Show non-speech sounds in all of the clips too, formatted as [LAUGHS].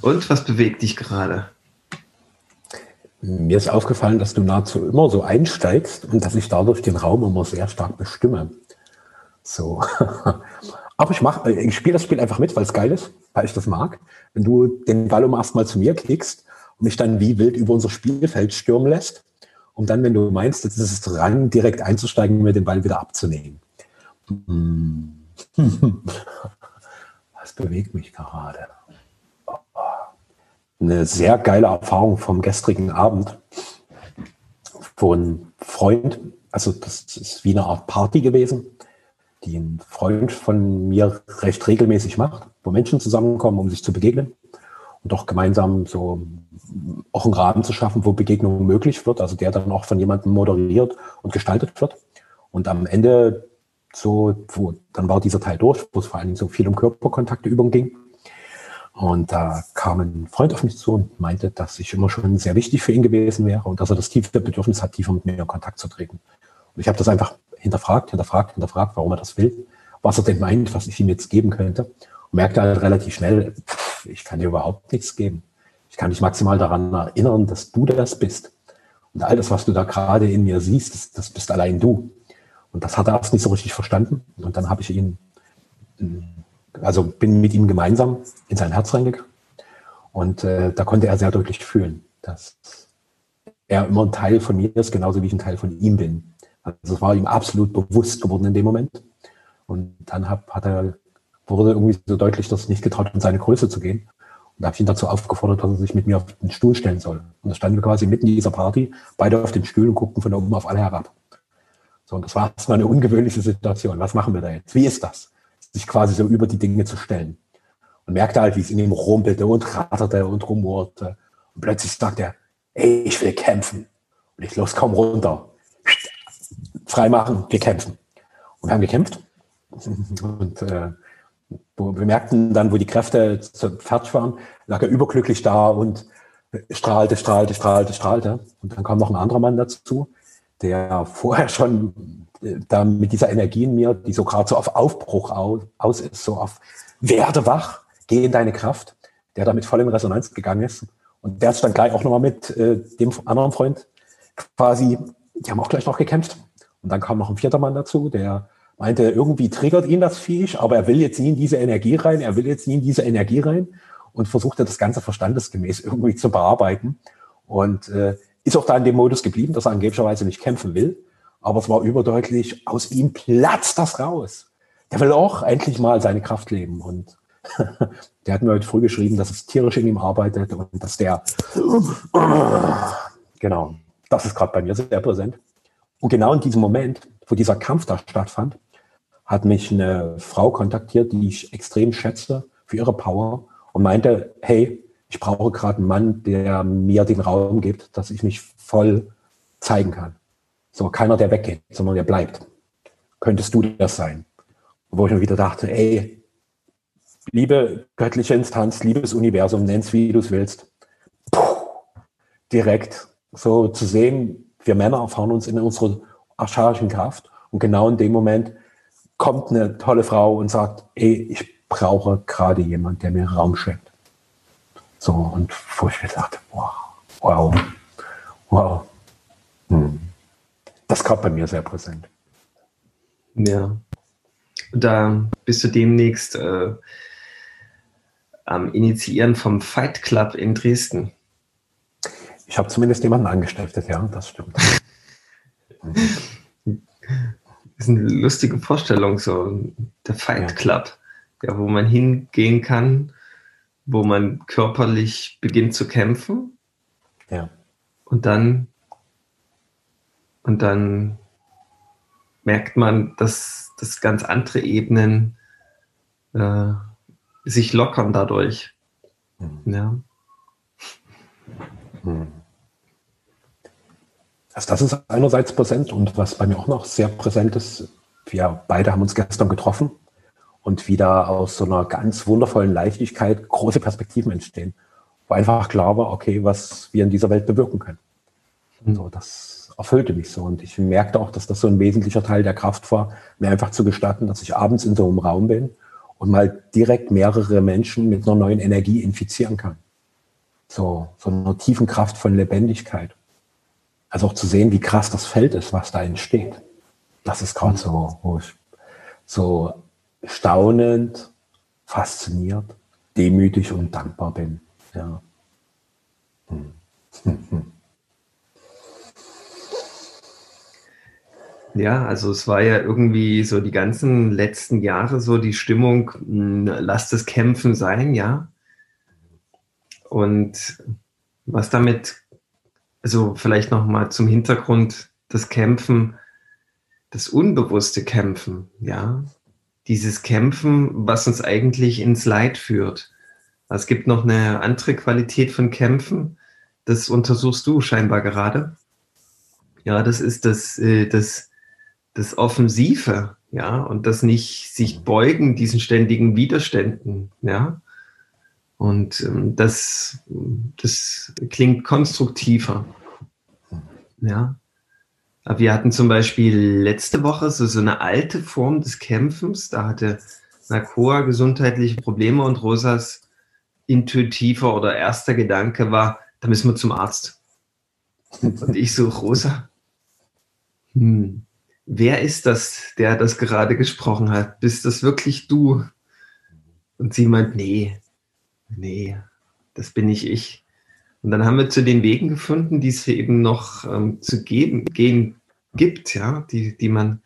Und was bewegt dich gerade? Mir ist aufgefallen, dass du nahezu immer so einsteigst und dass ich dadurch den Raum immer sehr stark bestimme. So. [LAUGHS] Aber ich mach, ich spiele das Spiel einfach mit, weil es geil ist, weil ich das mag. Wenn du den Ball um erstmal zu mir kickst und mich dann wie wild über unser Spielfeld stürmen lässt, um dann, wenn du meinst, jetzt ist es dran, direkt einzusteigen und mir den Ball wieder abzunehmen. Hm. [LAUGHS] Was bewegt mich gerade? Eine sehr geile Erfahrung vom gestrigen Abend von Freund. Also das ist wie eine Art Party gewesen die ein Freund von mir recht regelmäßig macht, wo Menschen zusammenkommen, um sich zu begegnen und auch gemeinsam so auch einen Rahmen zu schaffen, wo Begegnung möglich wird, also der dann auch von jemandem moderiert und gestaltet wird. Und am Ende so, wo, dann war dieser Teil durch, wo es vor allen Dingen so viel um Körperkontakte überging. Und da kam ein Freund auf mich zu und meinte, dass ich immer schon sehr wichtig für ihn gewesen wäre und dass er das tiefe Bedürfnis hat, tiefer mit mir in Kontakt zu treten. Und ich habe das einfach hinterfragt, hinterfragt, hinterfragt, warum er das will, was er denn meint, was ich ihm jetzt geben könnte. Und merkte halt relativ schnell, pff, ich kann dir überhaupt nichts geben. Ich kann dich maximal daran erinnern, dass du das bist. Und all das, was du da gerade in mir siehst, das, das bist allein du. Und das hat er erst nicht so richtig verstanden. Und dann habe ich ihn, also bin mit ihm gemeinsam in sein Herz reingegangen. Und äh, da konnte er sehr deutlich fühlen, dass er immer ein Teil von mir ist, genauso wie ich ein Teil von ihm bin. Also es war ihm absolut bewusst geworden in dem Moment. Und dann hab, hat er, wurde irgendwie so deutlich, dass er nicht getraut in seine Größe zu gehen. Und da habe ich ihn dazu aufgefordert, dass er sich mit mir auf den Stuhl stellen soll. Und da standen wir quasi mitten in dieser Party, beide auf den Stühlen und guckten von oben auf alle herab. So, und das war erstmal eine ungewöhnliche Situation. Was machen wir da jetzt? Wie ist das? Sich quasi so über die Dinge zu stellen. Und merkte halt, wie es in ihm rumpelte und ratterte und rumorte. Und plötzlich sagte er, ey, ich will kämpfen. Und ich los kaum runter freimachen, wir kämpfen. Und wir haben gekämpft. Und äh, wir merkten dann, wo die Kräfte fertig waren, lag er überglücklich da und strahlte, strahlte, strahlte, strahlte. Und dann kam noch ein anderer Mann dazu, der vorher schon äh, da mit dieser Energie in mir, die so gerade so auf Aufbruch aus, ist, so auf werde wach, geh in deine Kraft, der da mit voll in Resonanz gegangen ist. Und der ist dann gleich auch nochmal mit äh, dem anderen Freund quasi, die haben auch gleich noch gekämpft. Und dann kam noch ein vierter Mann dazu, der meinte, irgendwie triggert ihn das Viech, aber er will jetzt nie in diese Energie rein, er will jetzt nie in diese Energie rein und versuchte das Ganze verstandesgemäß irgendwie zu bearbeiten. Und äh, ist auch da in dem Modus geblieben, dass er angeblicherweise nicht kämpfen will. Aber es war überdeutlich, aus ihm platzt das raus. Der will auch endlich mal seine Kraft leben. Und [LAUGHS] der hat mir heute früh geschrieben, dass es tierisch in ihm arbeitet und dass der, [CLEARS THROAT] genau, das ist gerade bei mir sehr präsent. Und genau in diesem Moment, wo dieser Kampf da stattfand, hat mich eine Frau kontaktiert, die ich extrem schätze für ihre Power und meinte, hey, ich brauche gerade einen Mann, der mir den Raum gibt, dass ich mich voll zeigen kann. So keiner, der weggeht, sondern der bleibt. Könntest du das sein? Wo ich mir wieder dachte, ey, liebe göttliche Instanz, liebes Universum, nenn's wie du es willst. Puh, direkt so zu sehen, wir Männer erfahren uns in unserer archaischen Kraft. Und genau in dem Moment kommt eine tolle Frau und sagt, ey, ich brauche gerade jemand, der mir Raum schenkt. So, und wo ich mir dachte, wow, wow, wow. Hm. Das kam bei mir sehr präsent. Ja. Da bist du demnächst äh, am Initiieren vom Fight Club in Dresden. Ich habe zumindest jemanden angestiftet, ja, das stimmt. Das [LAUGHS] ist eine lustige Vorstellung, so der Fight Club, ja, wo man hingehen kann, wo man körperlich beginnt zu kämpfen. Ja. Und dann, und dann merkt man, dass, dass ganz andere Ebenen äh, sich lockern dadurch. Mhm. Ja. Mhm. Also das ist einerseits präsent und was bei mir auch noch sehr präsent ist, wir beide haben uns gestern getroffen und wieder aus so einer ganz wundervollen Leichtigkeit große Perspektiven entstehen, wo einfach klar war, okay, was wir in dieser Welt bewirken können. Und so, das erfüllte mich so und ich merkte auch, dass das so ein wesentlicher Teil der Kraft war, mir einfach zu gestatten, dass ich abends in so einem Raum bin und mal direkt mehrere Menschen mit einer neuen Energie infizieren kann. so, so einer tiefen Kraft von Lebendigkeit. Also auch zu sehen, wie krass das Feld ist, was da entsteht. Das ist gerade so, wo ich so staunend, fasziniert, demütig und dankbar bin. Ja. Hm. Ja, also es war ja irgendwie so die ganzen letzten Jahre so die Stimmung, hm, lasst es kämpfen sein, ja. Und was damit, also vielleicht nochmal zum Hintergrund, das Kämpfen, das unbewusste Kämpfen, ja. Dieses Kämpfen, was uns eigentlich ins Leid führt. Es gibt noch eine andere Qualität von Kämpfen, das untersuchst du scheinbar gerade. Ja, das ist das, äh, das, das Offensive, ja, und das nicht sich beugen diesen ständigen Widerständen, ja. Und ähm, das, das klingt konstruktiver, ja. Wir hatten zum Beispiel letzte Woche so, so eine alte Form des Kämpfens. Da hatte Nakoa gesundheitliche Probleme und Rosas intuitiver oder erster Gedanke war, da müssen wir zum Arzt. Und ich so, Rosa, hm, wer ist das, der das gerade gesprochen hat? Bist das wirklich du? Und sie meint, nee, nee, das bin nicht ich. Und dann haben wir zu den Wegen gefunden, die es eben noch ähm, zu geben, gehen gibt, ja, die, die man,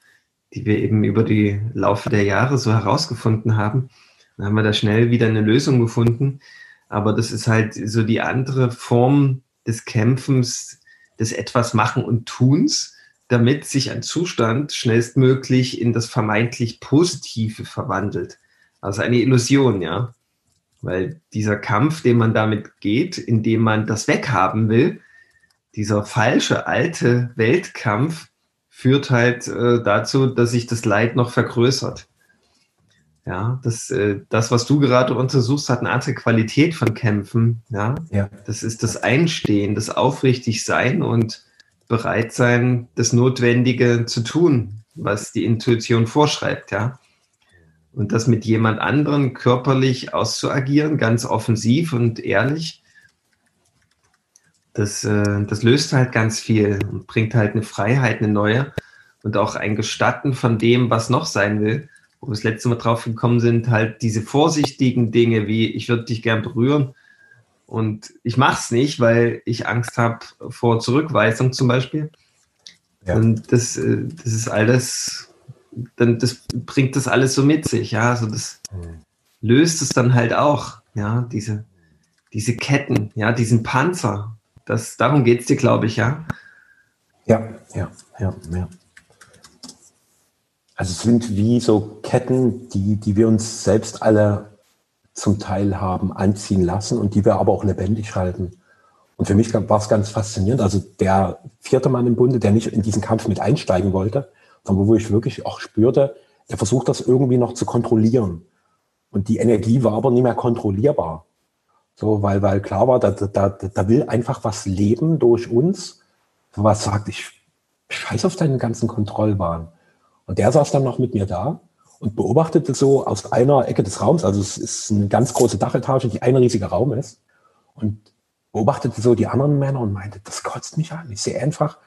die wir eben über die Laufe der Jahre so herausgefunden haben. Dann haben wir da schnell wieder eine Lösung gefunden. Aber das ist halt so die andere Form des Kämpfens, des etwas machen und Tuns, damit sich ein Zustand schnellstmöglich in das vermeintlich Positive verwandelt. Also eine Illusion, ja. Weil dieser Kampf, den man damit geht, indem man das weghaben will, dieser falsche alte Weltkampf führt halt äh, dazu, dass sich das Leid noch vergrößert. Ja, das, äh, das, was du gerade untersuchst, hat eine andere Qualität von Kämpfen. Ja, ja. das ist das Einstehen, das Aufrichtigsein und bereit sein, das Notwendige zu tun, was die Intuition vorschreibt. Ja, und das mit jemand anderen körperlich auszuagieren, ganz offensiv und ehrlich, das, äh, das löst halt ganz viel und bringt halt eine Freiheit, eine neue und auch ein Gestatten von dem, was noch sein will wo wir das letzte Mal drauf gekommen sind, halt diese vorsichtigen Dinge wie, ich würde dich gern berühren und ich mache es nicht, weil ich Angst habe vor Zurückweisung zum Beispiel. Ja. Und das, äh, das ist alles, dann das bringt das alles so mit sich, ja. Also das löst es dann halt auch, ja, diese, diese Ketten, ja, diesen Panzer. Das, darum geht es dir, glaube ich, ja. Ja, ja, ja, ja. Also es sind wie so Ketten, die, die wir uns selbst alle zum Teil haben anziehen lassen und die wir aber auch lebendig halten. Und für mich war es ganz faszinierend. Also der vierte Mann im Bunde, der nicht in diesen Kampf mit einsteigen wollte, sondern wo ich wirklich auch spürte, der versucht das irgendwie noch zu kontrollieren. Und die Energie war aber nicht mehr kontrollierbar. So, weil, weil klar war, da, da, da will einfach was leben durch uns, was sagt, ich scheiß auf deinen ganzen Kontrollwahn. Und der saß dann noch mit mir da und beobachtete so aus einer Ecke des Raums, also es ist eine ganz große Dachetage, die ein riesiger Raum ist, und beobachtete so die anderen Männer und meinte, das kotzt mich an. Ich sehe einfach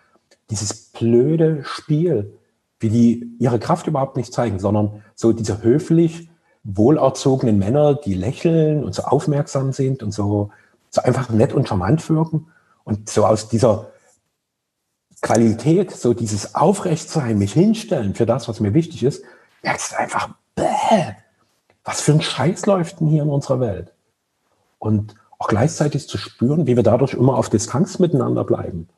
dieses blöde Spiel, wie die ihre Kraft überhaupt nicht zeigen, sondern so diese höflich wohlerzogenen Männer, die lächeln und so aufmerksam sind und so, so einfach nett und charmant wirken. Und so aus dieser Qualität, so dieses Aufrechtsein, mich hinstellen für das, was mir wichtig ist, merkst du einfach, bäh, was für ein Scheiß läuft denn hier in unserer Welt? Und auch gleichzeitig zu spüren, wie wir dadurch immer auf Distanz miteinander bleiben,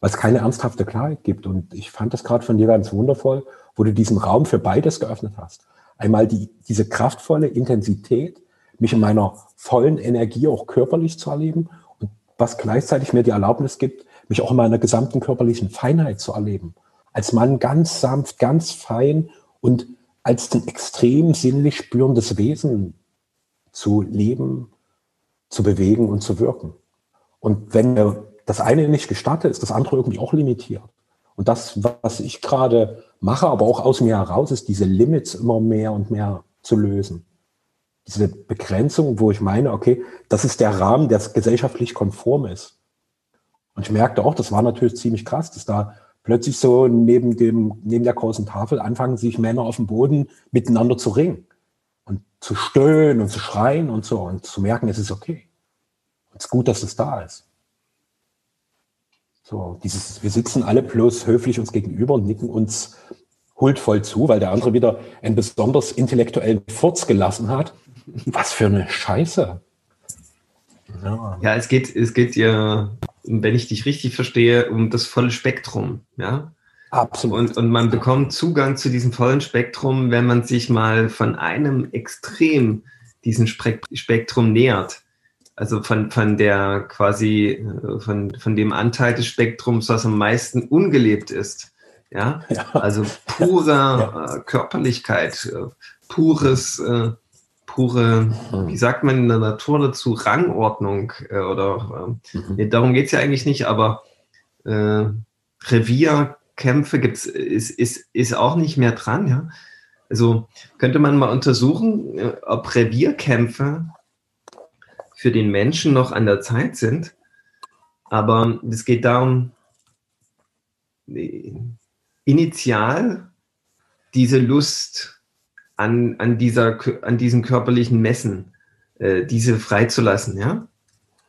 es keine ernsthafte Klarheit gibt. Und ich fand das gerade von dir ganz wundervoll, wo du diesen Raum für beides geöffnet hast. Einmal die, diese kraftvolle Intensität, mich in meiner vollen Energie auch körperlich zu erleben und was gleichzeitig mir die Erlaubnis gibt, mich auch in meiner gesamten körperlichen Feinheit zu erleben. Als Mann ganz sanft, ganz fein und als ein extrem sinnlich spürendes Wesen zu leben, zu bewegen und zu wirken. Und wenn mir das eine nicht gestatte, ist das andere irgendwie auch limitiert. Und das, was ich gerade mache, aber auch aus mir heraus, ist diese Limits immer mehr und mehr zu lösen. diese Begrenzung, wo ich meine, okay, das ist der Rahmen, der gesellschaftlich konform ist. Und ich merkte auch, das war natürlich ziemlich krass, dass da plötzlich so neben dem, neben der großen Tafel anfangen sich Männer auf dem Boden miteinander zu ringen und zu stöhnen und zu schreien und so und zu merken, es ist okay. Es ist gut, dass es da ist. So, dieses, wir sitzen alle bloß höflich uns gegenüber und nicken uns huldvoll zu, weil der andere wieder einen besonders intellektuellen Furz gelassen hat. Was für eine Scheiße. Ja, ja es geht, es geht ja, wenn ich dich richtig verstehe, um das volle Spektrum, ja. Absolut. Und, und man bekommt Zugang zu diesem vollen Spektrum, wenn man sich mal von einem Extrem diesem Spektrum nähert also von, von der quasi, äh, von, von dem Anteil des Spektrums, was am meisten ungelebt ist. Ja, ja. also pure ja. Äh, Körperlichkeit, äh, pures, äh, pure, mhm. wie sagt man in der Natur dazu, Rangordnung oder mhm. darum geht's ja eigentlich nicht, aber Revierkämpfe gibt's, ist, ist, ist auch nicht mehr dran, ja. Also könnte man mal untersuchen, ob Revierkämpfe für den Menschen noch an der Zeit sind. Aber es geht darum, initial diese Lust an, an, dieser, an diesen körperlichen Messen, äh, diese freizulassen, ja?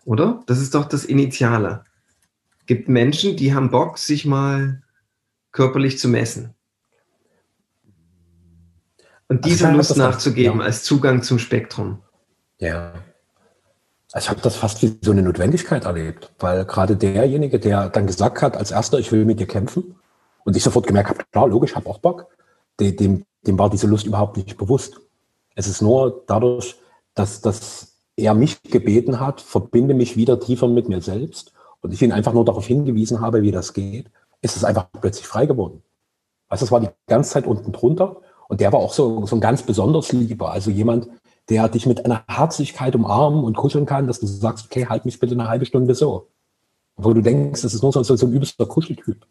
Oder? Das ist doch das Initiale. Gibt Menschen, die haben Bock, sich mal körperlich zu messen. Und diese also Lust nachzugeben ja. als Zugang zum Spektrum. Ja. Ich habe das fast wie so eine Notwendigkeit erlebt, weil gerade derjenige, der dann gesagt hat, als erster, ich will mit dir kämpfen, und ich sofort gemerkt habe, klar, logisch, habe auch Bock, dem, dem, dem war diese Lust überhaupt nicht bewusst. Es ist nur dadurch, dass, dass er mich gebeten hat, verbinde mich wieder tiefer mit mir selbst und ich ihn einfach nur darauf hingewiesen habe, wie das geht, ist es einfach plötzlich frei geworden. Also es war die ganze Zeit unten drunter und der war auch so, so ein ganz besonders Lieber, also jemand, der dich mit einer Herzlichkeit umarmen und kuscheln kann, dass du sagst, okay, halt mich bitte eine halbe Stunde so. Wo du denkst, das ist nur so, so ein übelster Kuscheltyp.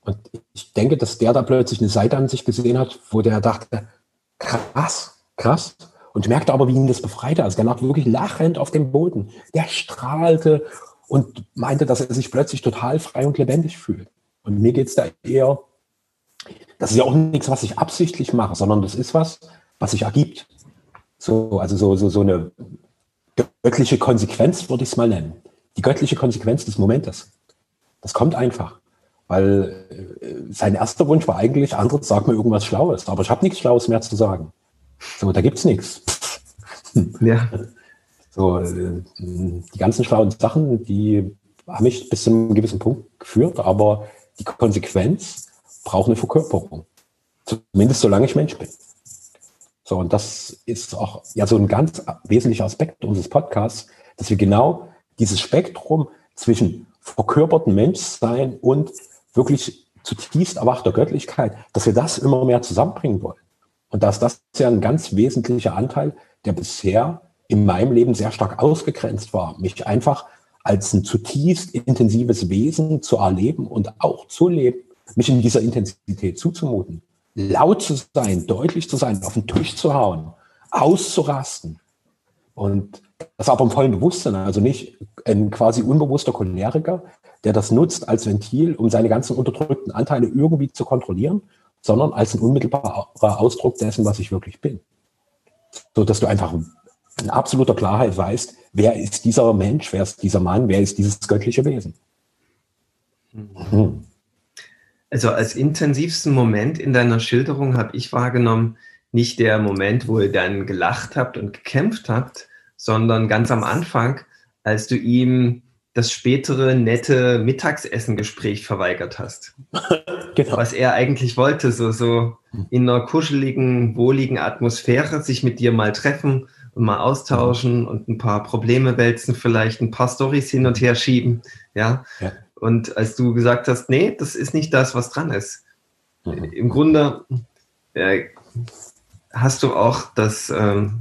Und ich denke, dass der da plötzlich eine Seite an sich gesehen hat, wo der dachte, krass, krass. Und merkte aber, wie ihn das befreite. Also der lag wirklich lachend auf dem Boden. Der strahlte und meinte, dass er sich plötzlich total frei und lebendig fühlt. Und mir geht es da eher, das ist ja auch nichts, was ich absichtlich mache, sondern das ist was, was sich ergibt. So, also so, so, so eine göttliche Konsequenz, würde ich es mal nennen. Die göttliche Konsequenz des Momentes. Das kommt einfach. Weil äh, sein erster Wunsch war eigentlich, andere sag mir irgendwas Schlaues. Aber ich habe nichts Schlaues mehr zu sagen. So, da gibt's nichts. [LAUGHS] Ja. So, äh, die ganzen schlauen Sachen, die haben mich bis zu einem gewissen Punkt geführt, aber die Konsequenz braucht eine Verkörperung. Zumindest solange ich Mensch bin. So, und das ist auch ja so ein ganz wesentlicher Aspekt unseres Podcasts, dass wir genau dieses Spektrum zwischen verkörperten Menschsein und wirklich zutiefst erwachter Göttlichkeit, dass wir das immer mehr zusammenbringen wollen. Und dass das ja ein ganz wesentlicher Anteil, der bisher in meinem Leben sehr stark ausgegrenzt war, mich einfach als ein zutiefst intensives Wesen zu erleben und auch zu leben, mich in dieser Intensität zuzumuten laut zu sein, deutlich zu sein, auf den Tisch zu hauen, auszurasten. Und das aber im vollen Bewusstsein, also nicht ein quasi unbewusster Choleriker, der das nutzt als Ventil, um seine ganzen unterdrückten Anteile irgendwie zu kontrollieren, sondern als ein unmittelbarer Ausdruck dessen, was ich wirklich bin. So dass du einfach in absoluter Klarheit weißt, wer ist dieser Mensch, wer ist dieser Mann, wer ist dieses göttliche Wesen. Mhm. Also als intensivsten Moment in deiner Schilderung habe ich wahrgenommen, nicht der Moment, wo ihr dann gelacht habt und gekämpft habt, sondern ganz am Anfang, als du ihm das spätere nette Mittagsessengespräch verweigert hast. [LAUGHS] genau. Was er eigentlich wollte, so, so in einer kuscheligen, wohligen Atmosphäre sich mit dir mal treffen und mal austauschen und ein paar Probleme wälzen, vielleicht ein paar Stories hin und her schieben. Ja. ja. Und als du gesagt hast, nee, das ist nicht das, was dran ist, mhm. im Grunde äh, hast du auch das, ähm,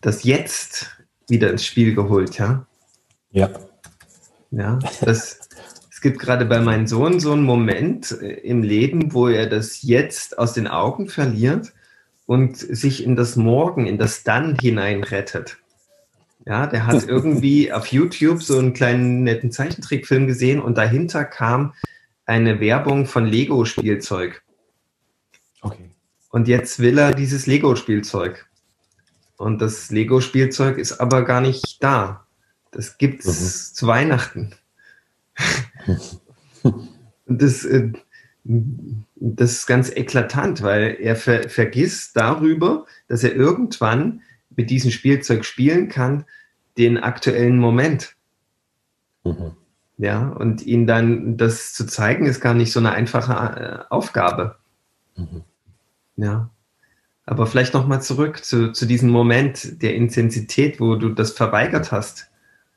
das Jetzt wieder ins Spiel geholt, ja? Ja. Ja, das, es gibt gerade bei meinem Sohn so einen Moment äh, im Leben, wo er das Jetzt aus den Augen verliert und sich in das Morgen, in das Dann hineinrettet. Ja, der hat irgendwie [LAUGHS] auf YouTube so einen kleinen netten Zeichentrickfilm gesehen und dahinter kam eine Werbung von Lego-Spielzeug. Okay. Und jetzt will er dieses Lego-Spielzeug. Und das Lego-Spielzeug ist aber gar nicht da. Das gibt es mhm. zu Weihnachten. Und [LAUGHS] das, äh, das ist ganz eklatant, weil er ver vergisst darüber, dass er irgendwann mit diesem Spielzeug spielen kann, den aktuellen Moment. Mhm. Ja, und ihn dann das zu zeigen, ist gar nicht so eine einfache äh, Aufgabe. Mhm. Ja. Aber vielleicht nochmal zurück zu, zu diesem Moment der Intensität, wo du das verweigert hast.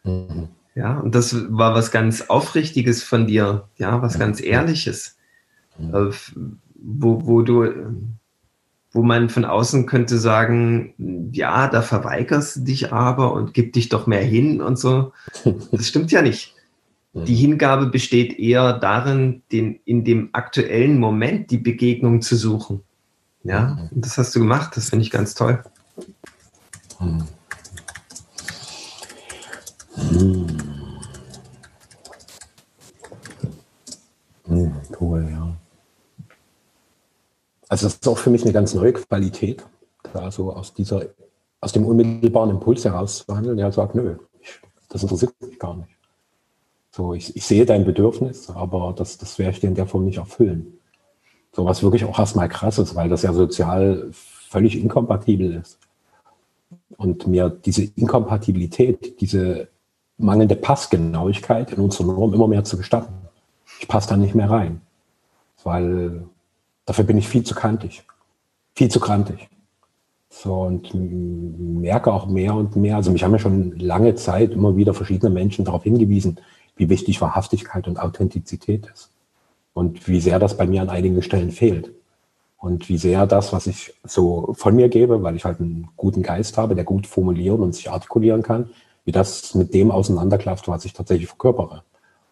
Mhm. Ja, und das war was ganz Aufrichtiges von dir, ja, was ganz Ehrliches, mhm. wo, wo du, wo man von außen könnte sagen, ja, da verweigerst du dich aber und gib dich doch mehr hin und so. [LAUGHS] Das stimmt ja nicht. Die Hingabe besteht eher darin, den, in dem aktuellen Moment die Begegnung zu suchen. Ja, und das hast du gemacht, das finde ich ganz toll. Hm. Hm. Hm, cool, ja. Also das ist auch für mich eine ganz neue Qualität, da so aus dieser, aus dem unmittelbaren Impuls heraus zu handeln. Ja, sagt, nö, ich, das interessiert mich gar nicht. So, ich, ich sehe dein Bedürfnis, aber das, das werde ich dir in der Form nicht erfüllen. So was wirklich auch erstmal krass ist, weil das ja sozial völlig inkompatibel ist. Und mir diese Inkompatibilität, diese mangelnde Passgenauigkeit in unserer Norm immer mehr zu gestatten. Ich passe da nicht mehr rein, weil dafür bin ich viel zu kantig, viel zu krantig. So und merke auch mehr und mehr, also mich haben ja schon lange Zeit immer wieder verschiedene Menschen darauf hingewiesen, wie wichtig Wahrhaftigkeit und Authentizität ist. Und wie sehr das bei mir an einigen Stellen fehlt. Und wie sehr das, was ich so von mir gebe, weil ich halt einen guten Geist habe, der gut formulieren und sich artikulieren kann, wie das mit dem auseinanderklafft, was ich tatsächlich verkörpere.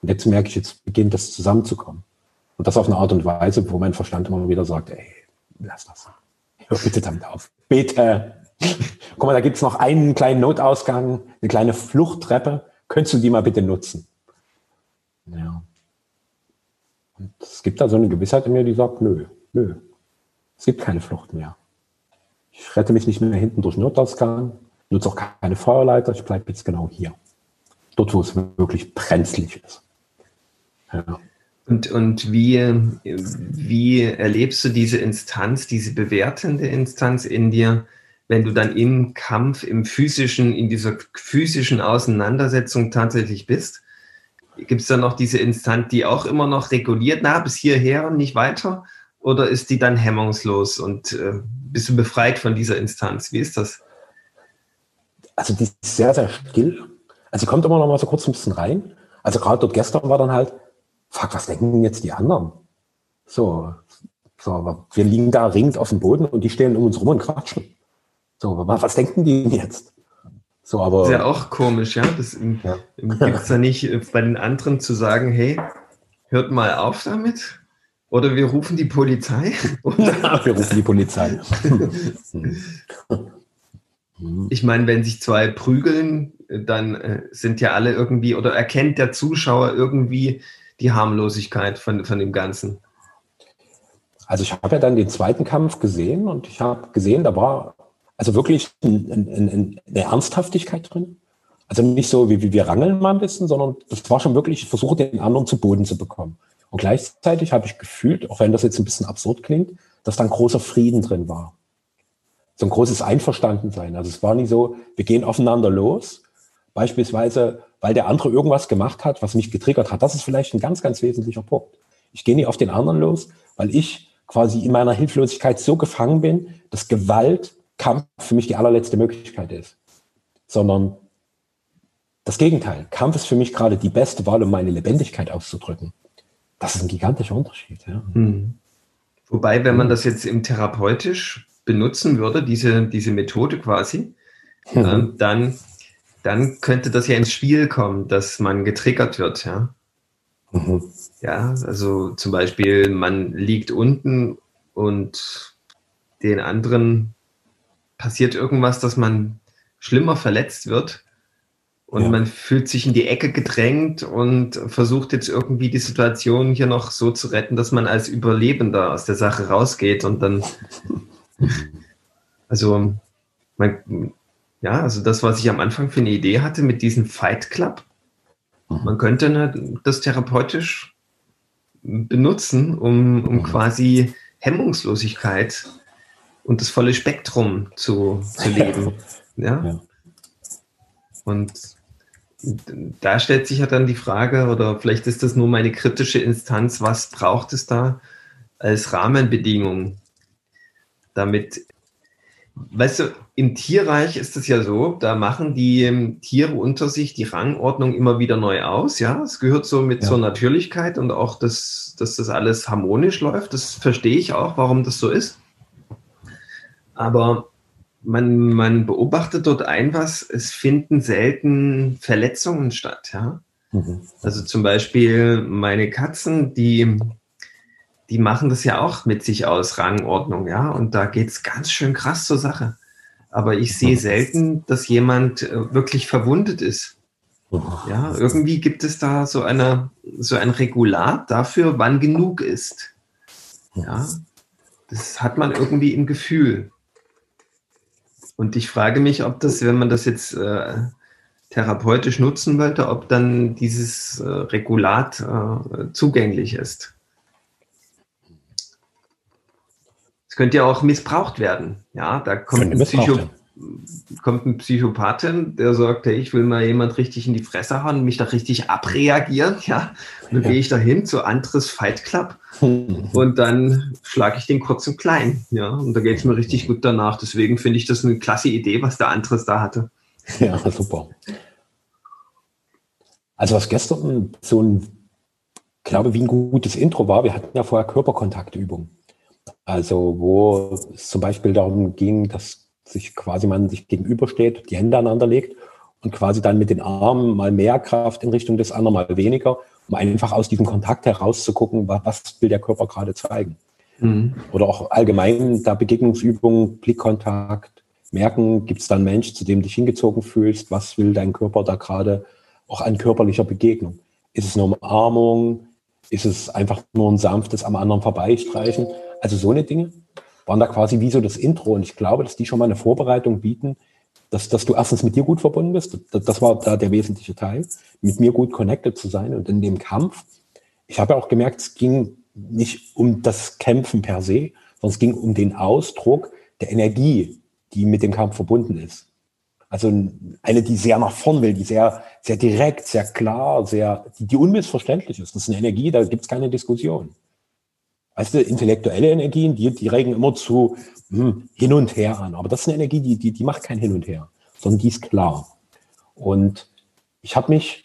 Und jetzt merke ich, jetzt beginnt das zusammenzukommen. Und das auf eine Art und Weise, wo mein Verstand immer wieder sagt, ey, lass das. Hör bitte damit auf. Bitte. [LAUGHS] Guck mal, da gibt's noch einen kleinen Notausgang, eine kleine Fluchttreppe. Könntest du die mal bitte nutzen? Ja. Und es gibt da so eine Gewissheit in mir, die sagt, nö, nö, es gibt keine Flucht mehr. Ich rette mich nicht mehr hinten durch Notausgang, nutze auch keine Feuerleiter, ich bleibe jetzt genau hier. Dort, wo es wirklich brenzlig ist. Ja. Und, und wie, wie erlebst du diese Instanz, diese bewertende Instanz in dir, wenn du dann im Kampf, im physischen, in dieser physischen Auseinandersetzung tatsächlich bist? Gibt es da noch diese Instanz, die auch immer noch reguliert, na, bis hierher und nicht weiter? Oder ist die dann hemmungslos und äh, bist du befreit von dieser Instanz? Wie ist das? Also die ist sehr, sehr still. Also sie kommt immer noch mal so kurz ein bisschen rein. Also gerade dort gestern war dann halt, fuck, was denken denn jetzt die anderen? So, so, wir liegen da ringend auf dem Boden und die stehen um uns rum und quatschen. So, was denken die jetzt? So, aber. Das ist ja auch komisch, ja. Das ja. gibt es da nicht äh, bei den anderen zu sagen, hey, hört mal auf damit? Oder wir rufen die Polizei? [LAUGHS] wir rufen die Polizei. [LAUGHS] ich meine, wenn sich zwei prügeln, dann äh, sind ja alle irgendwie, oder erkennt der Zuschauer irgendwie die Harmlosigkeit von, von dem Ganzen. Also ich habe ja dann den zweiten Kampf gesehen und ich habe gesehen, da war also wirklich ein, ein, ein, eine Ernsthaftigkeit drin. Also nicht so, wie, wie wir rangeln mal ein bisschen, sondern das war schon wirklich, ich versuche den anderen zu Boden zu bekommen. Und gleichzeitig habe ich gefühlt, auch wenn das jetzt ein bisschen absurd klingt, dass da ein großer Frieden drin war. So ein großes Einverstandensein. Also es war nicht so, wir gehen aufeinander los. Beispielsweise, weil der andere irgendwas gemacht hat, was mich getriggert hat. Das ist vielleicht ein ganz, ganz wesentlicher Punkt. Ich gehe nicht auf den anderen los, weil ich quasi in meiner Hilflosigkeit so gefangen bin, dass Gewalt Kampf für mich die allerletzte Möglichkeit ist, sondern das Gegenteil. Kampf ist für mich gerade die beste Wahl, um meine Lebendigkeit auszudrücken. Das ist ein gigantischer Unterschied. Ja. Hm. Wobei, wenn man das jetzt im therapeutisch benutzen würde, diese, diese Methode quasi, mhm. äh, dann, dann könnte das ja ins Spiel kommen, dass man getriggert wird. Ja, mhm. ja also zum Beispiel, man liegt unten und den anderen passiert irgendwas, dass man schlimmer verletzt wird und ja. man fühlt sich in die Ecke gedrängt und versucht jetzt irgendwie die Situation hier noch so zu retten, dass man als Überlebender aus der Sache rausgeht und dann, [LAUGHS] also, man, ja, also das, was ich am Anfang für eine Idee hatte mit diesem Fight Club, mhm. man könnte ne, das therapeutisch benutzen, um, um mhm. quasi Hemmungslosigkeit und das volle Spektrum zu, zu leben. [LAUGHS] ja? ja. Und da stellt sich ja dann die Frage, oder vielleicht ist das nur meine kritische Instanz, was braucht es da als Rahmenbedingung, damit, weißt du, im Tierreich ist es ja so, da machen die Tiere unter sich die Rangordnung immer wieder neu aus, ja, es gehört so mit ja. zur Natürlichkeit und auch, das, dass das alles harmonisch läuft, das verstehe ich auch, warum das so ist. Aber man, man beobachtet dort ein was, es finden selten Verletzungen statt, ja. Mhm. Also zum Beispiel meine Katzen, die, die machen das ja auch mit sich aus, Rangordnung, ja, und da geht es ganz schön krass zur Sache. Aber ich sehe selten, dass jemand äh, wirklich verwundet ist. Ja, irgendwie gibt es da so eine, so ein Regulat dafür, wann genug ist. Ja, das hat man irgendwie im Gefühl. Und ich frage mich, ob das, wenn man das jetzt äh, therapeutisch nutzen wollte, ob dann dieses äh, Regulat äh, zugänglich ist. Es könnte ja auch missbraucht werden. Ja, da kommt ein, Psycho kommt ein Psychopathin, der sagt, hey, ich will mal jemand richtig in die Fresse hauen, mich da richtig abreagieren. Ja, und dann ja. gehe ich dahin zu Andres Fight Club und dann schlage ich den kurz und klein. Ja, und da geht es mir richtig gut danach. Deswegen finde ich das eine klasse Idee, was der Andres da hatte. Ja, super. Also was gestern so ein, glaube wie ein gutes Intro war, wir hatten ja vorher Körperkontaktübungen. Also wo es zum Beispiel darum ging, dass sich quasi man sich gegenübersteht, die Hände aneinander legt und quasi dann mit den Armen mal mehr Kraft in Richtung des anderen, mal weniger, um einfach aus diesem Kontakt herauszugucken, was will der Körper gerade zeigen. Mhm. Oder auch allgemein da Begegnungsübungen, Blickkontakt, merken, gibt es da einen Mensch, zu dem du dich hingezogen fühlst, was will dein Körper da gerade auch an körperlicher Begegnung? Ist es eine Umarmung? Ist es einfach nur ein sanftes am anderen vorbeistreichen? Also so eine Dinge waren da quasi wie so das Intro. Und ich glaube, dass die schon mal eine Vorbereitung bieten, dass, dass du erstens mit dir gut verbunden bist. Das, das war da der wesentliche Teil, mit mir gut connected zu sein. Und in dem Kampf, ich habe auch gemerkt, es ging nicht um das Kämpfen per se, sondern es ging um den Ausdruck der Energie, die mit dem Kampf verbunden ist. Also eine, die sehr nach vorn will, die sehr, sehr direkt, sehr klar, sehr, die, die unmissverständlich ist. Das ist eine Energie, da gibt es keine Diskussion. Weißt du, intellektuelle Energien, die, die regen immer zu hm, hin und her an. Aber das ist eine Energie, die, die, die macht kein Hin und Her, sondern die ist klar. Und ich habe mich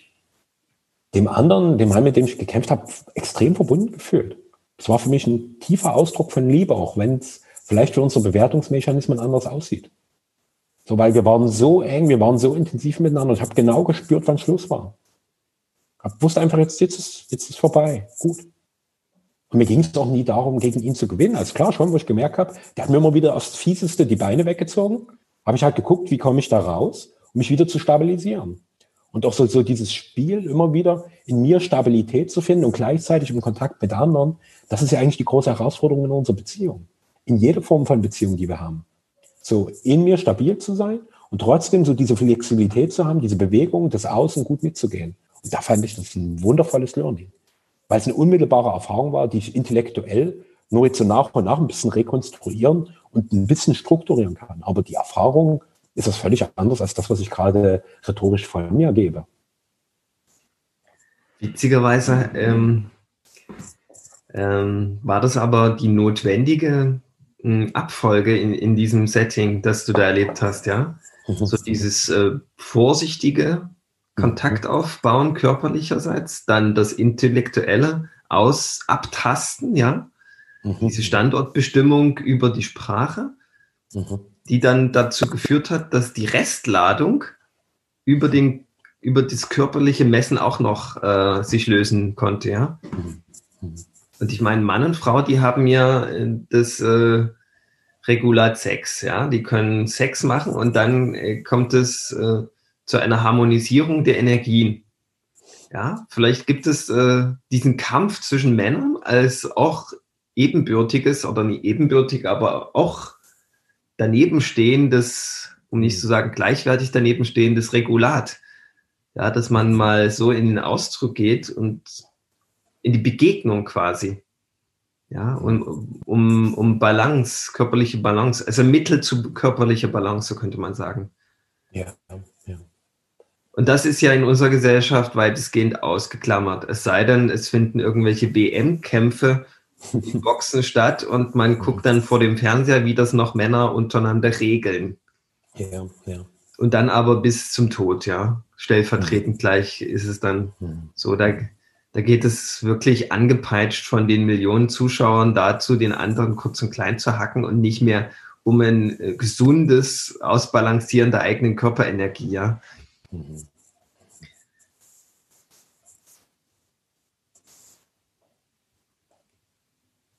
dem anderen, dem Mann, mit dem ich gekämpft habe, extrem verbunden gefühlt. Es war für mich ein tiefer Ausdruck von Liebe, auch wenn es vielleicht für unsere Bewertungsmechanismen anders aussieht. So, weil wir waren so eng, wir waren so intensiv miteinander. Ich habe genau gespürt, wann Schluss war. Ich wusste einfach, jetzt, jetzt, ist, jetzt ist vorbei. Gut. Und mir ging es auch nie darum, gegen ihn zu gewinnen. Also klar, schon, wo ich gemerkt habe, der hat mir immer wieder aufs Fieseste die Beine weggezogen. Habe ich halt geguckt, wie komme ich da raus, um mich wieder zu stabilisieren. Und auch so, so dieses Spiel immer wieder in mir Stabilität zu finden und gleichzeitig im Kontakt mit anderen, das ist ja eigentlich die große Herausforderung in unserer Beziehung. In jeder Form von Beziehung, die wir haben. So in mir stabil zu sein und trotzdem so diese Flexibilität zu haben, diese Bewegung des Außen gut mitzugehen. Und da fand ich das ein wundervolles Learning weil es eine unmittelbare Erfahrung war, die ich intellektuell nur jetzt so nach und nach ein bisschen rekonstruieren und ein bisschen strukturieren kann. Aber die Erfahrung ist das völlig anders als das, was ich gerade rhetorisch von mir gebe. Witzigerweise ähm, ähm, war das aber die notwendige äh, Abfolge in, in diesem Setting, das du da erlebt hast, ja? Mhm. So dieses äh, vorsichtige, Kontakt aufbauen, körperlicherseits, dann das Intellektuelle aus abtasten, ja, mhm. diese Standortbestimmung über die Sprache, mhm. die dann dazu geführt hat, dass die Restladung über den über das körperliche Messen auch noch äh, sich lösen konnte, ja. Mhm. Und ich meine, Mann und Frau, die haben ja äh, das äh, regulat Sex, ja. Die können Sex machen und dann äh, kommt es äh, zu einer Harmonisierung der Energien. Ja, vielleicht gibt es äh, diesen Kampf zwischen Männern als auch ebenbürtiges oder nicht ebenbürtig, aber auch daneben stehendes, um nicht zu sagen gleichwertig daneben stehendes Regulat. Ja, dass man mal so in den Ausdruck geht und in die Begegnung quasi. Ja, um, um, um Balance, körperliche Balance, also Mittel zu körperlicher Balance, so könnte man sagen. Ja, ja. Und das ist ja in unserer Gesellschaft weitestgehend ausgeklammert. Es sei denn, es finden irgendwelche WM-Kämpfe in [LAUGHS] Boxen statt und man guckt dann vor dem Fernseher, wie das noch Männer untereinander regeln. Ja, ja. Und dann aber bis zum Tod, ja. Stellvertretend mhm. gleich ist es dann mhm. so. Da, da geht es wirklich angepeitscht von den Millionen Zuschauern dazu, den anderen kurz und klein zu hacken und nicht mehr um ein äh, gesundes Ausbalancieren der eigenen Körperenergie, ja. Mhm.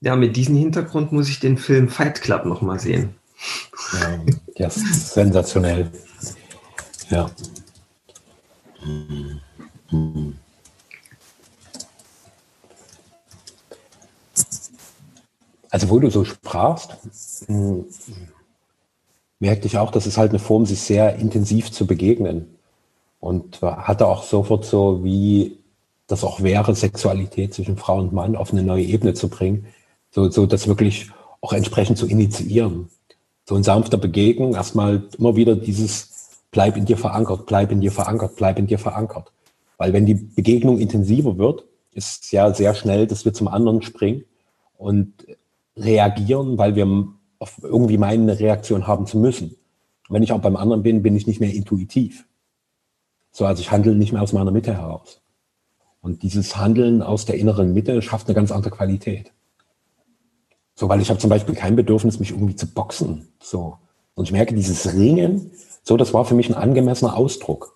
Ja, mit diesem Hintergrund muss ich den Film Fight Club nochmal sehen. Ja, der ist sensationell. Ja. Also wo du so sprachst, hm, merkte ich auch, dass es halt eine Form, sich sehr intensiv zu begegnen. Und hatte auch sofort so, wie das auch wäre, Sexualität zwischen Frau und Mann auf eine neue Ebene zu bringen. So, so das wirklich auch entsprechend zu initiieren. So in sanfter Begegnung erstmal immer wieder dieses bleib in dir verankert, bleib in dir verankert, bleib in dir verankert. Weil wenn die Begegnung intensiver wird, ist es ja sehr schnell, dass wir zum anderen springen und reagieren, weil wir irgendwie meinen, eine Reaktion haben zu müssen. Und wenn ich auch beim anderen bin, bin ich nicht mehr intuitiv. So, also ich handle nicht mehr aus meiner Mitte heraus. Und dieses Handeln aus der inneren Mitte schafft eine ganz andere Qualität. So, weil ich habe zum Beispiel kein Bedürfnis, mich irgendwie zu boxen. So. Und ich merke, dieses Ringen, so, das war für mich ein angemessener Ausdruck.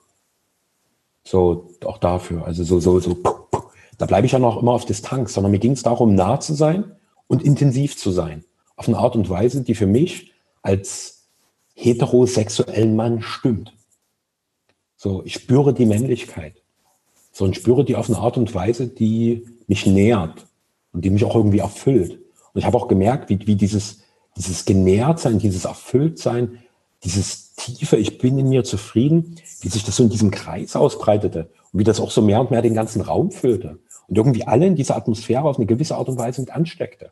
So, auch dafür. Also so, so, so, puh, puh. da bleibe ich ja noch immer auf Distanz, sondern mir ging es darum, nah zu sein und intensiv zu sein. Auf eine Art und Weise, die für mich als heterosexuellen Mann stimmt. So, ich spüre die Männlichkeit. So, und spüre die auf eine Art und Weise, die mich nährt und die mich auch irgendwie erfüllt. Und ich habe auch gemerkt, wie, wie dieses, dieses Genährtsein, dieses Erfülltsein, dieses tiefe, ich bin in mir zufrieden, wie sich das so in diesem Kreis ausbreitete und wie das auch so mehr und mehr den ganzen Raum füllte und irgendwie alle in dieser Atmosphäre auf eine gewisse Art und Weise mit ansteckte.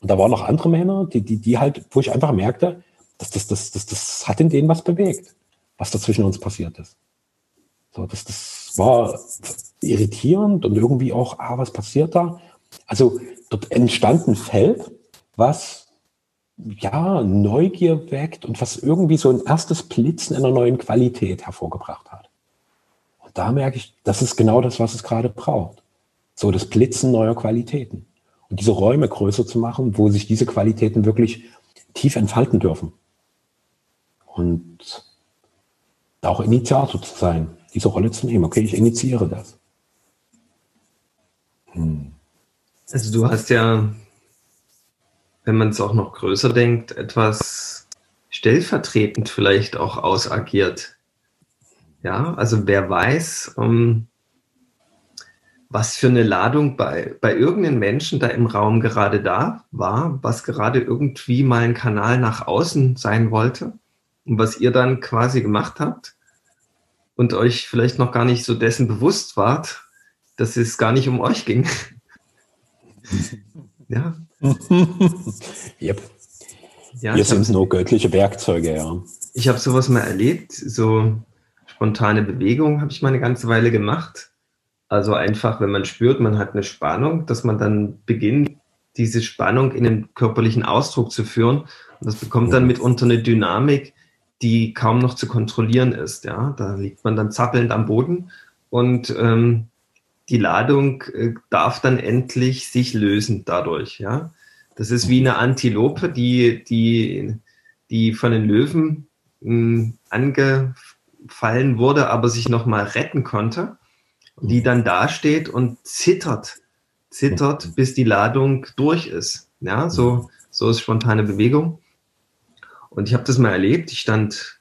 Und da waren noch andere Männer, die, die, die halt, wo ich einfach merkte, dass das, das, das, das hat in denen was bewegt, was da zwischen uns passiert ist. So, das, das war irritierend und irgendwie auch, ah, was passiert da? Also dort entstand ein Feld, was ja Neugier weckt und was irgendwie so ein erstes Blitzen einer neuen Qualität hervorgebracht hat. Und da merke ich, das ist genau das, was es gerade braucht. So das Blitzen neuer Qualitäten. Und diese Räume größer zu machen, wo sich diese Qualitäten wirklich tief entfalten dürfen. Und auch Initiator zu sein, diese Rolle zu nehmen. Okay, ich initiiere das. Hm. Also du hast ja, wenn man es auch noch größer denkt, etwas stellvertretend vielleicht auch ausagiert. Ja, also wer weiß, um, ähm, was für eine Ladung bei, bei irgendeinem Menschen da im Raum gerade da war, was gerade irgendwie mal ein Kanal nach außen sein wollte und was ihr dann quasi gemacht habt und euch vielleicht noch gar nicht so dessen bewusst wart, dass es gar nicht um euch ging, [LAUGHS] ja. yep. ja Wir sind nur göttliche Werkzeuge, ja. Ich habe sowas mal erlebt, so spontane Bewegungen habe ich mal eine ganze Weile gemacht. Also einfach, wenn man spürt, man hat eine Spannung, dass man dann beginnt, diese Spannung in den körperlichen Ausdruck zu führen. Und das bekommt dann mitunter eine Dynamik, die kaum noch zu kontrollieren ist. Ja, da liegt man dann zappelnd am Boden und ähm, die Ladung äh, darf dann endlich sich lösen dadurch, ja. Das ist wie eine Antilope, die, die, die von den Löwen mh, hm, angefallen wurde, aber sich nochmal retten konnte. Die dann dasteht und zittert, zittert, bis die Ladung durch ist. Ja, so, so ist spontane Bewegung. Und ich habe das mal erlebt. Ich stand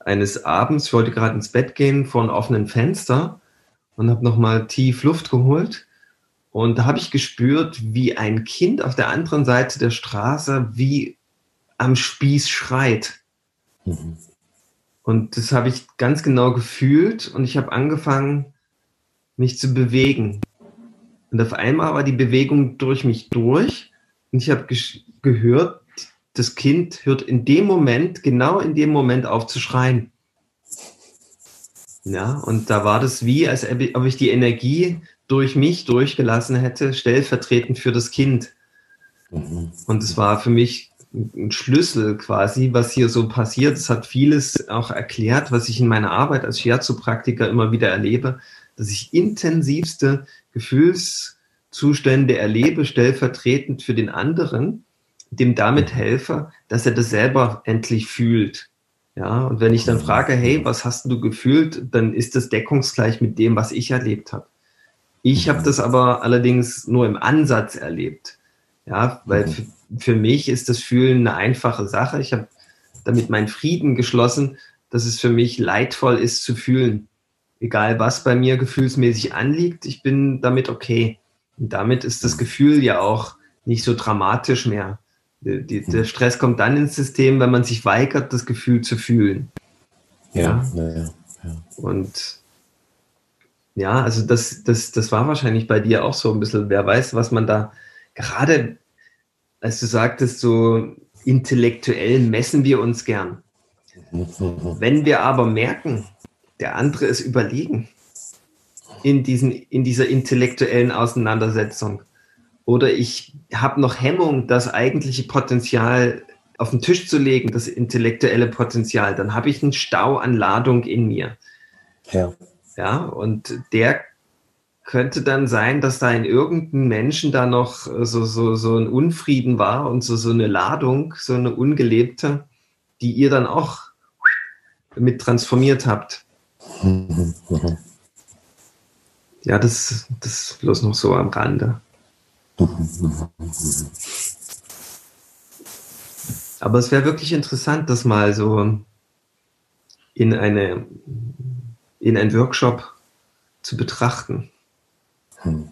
eines Abends, ich wollte gerade ins Bett gehen, vor einem offenen Fenster und habe nochmal tief Luft geholt. Und da habe ich gespürt, wie ein Kind auf der anderen Seite der Straße wie am Spieß schreit. Mhm. Und das habe ich ganz genau gefühlt und ich habe angefangen, mich zu bewegen. Und auf einmal war die Bewegung durch mich durch und ich habe gehört, das Kind hört in dem Moment, genau in dem Moment auf zu schreien. Ja, und da war das wie, als ob ich die Energie durch mich durchgelassen hätte, stellvertretend für das Kind. Mhm. Und es war für mich ein Schlüssel quasi, was hier so passiert. Es hat vieles auch erklärt, was ich in meiner Arbeit als Shiatsu-Praktiker immer wieder erlebe, dass ich intensivste Gefühlszustände erlebe, stellvertretend für den anderen, dem damit helfe, dass er das selber endlich fühlt. Ja, und wenn ich dann frage, hey, was hast du gefühlt, dann ist das deckungsgleich mit dem, was ich erlebt habe. Ich habe das aber allerdings nur im Ansatz erlebt. Ja, weil mhm. für, für mich ist das Fühlen eine einfache Sache. Ich habe damit meinen Frieden geschlossen, dass es für mich leidvoll ist zu fühlen. Egal was bei mir gefühlsmäßig anliegt, ich bin damit okay. Und damit ist das Gefühl ja auch nicht so dramatisch mehr. Die, der Stress kommt dann ins System, wenn man sich weigert, das Gefühl zu fühlen. Ja, ja, ja. ja. Und ja, also das, das, das war wahrscheinlich bei dir auch so ein bisschen, wer weiß, was man da gerade, als du sagtest, so intellektuell messen wir uns gern. [LAUGHS] Wenn wir aber merken, der andere ist überlegen in, diesen, in dieser intellektuellen Auseinandersetzung, oder ich habe noch Hemmung, das eigentliche Potenzial auf den Tisch zu legen, das intellektuelle Potenzial, dann habe ich einen Stau an Ladung in mir. Ja. Ja, und der könnte dann sein, dass da in irgendeinem Menschen da noch so, so, so ein Unfrieden war und so, so eine Ladung, so eine ungelebte, die ihr dann auch mit transformiert habt. [LAUGHS] Ja, das, das bloß noch so am Rande. Aber es wäre wirklich interessant, das mal so in eine in einen Workshop zu betrachten. Hm.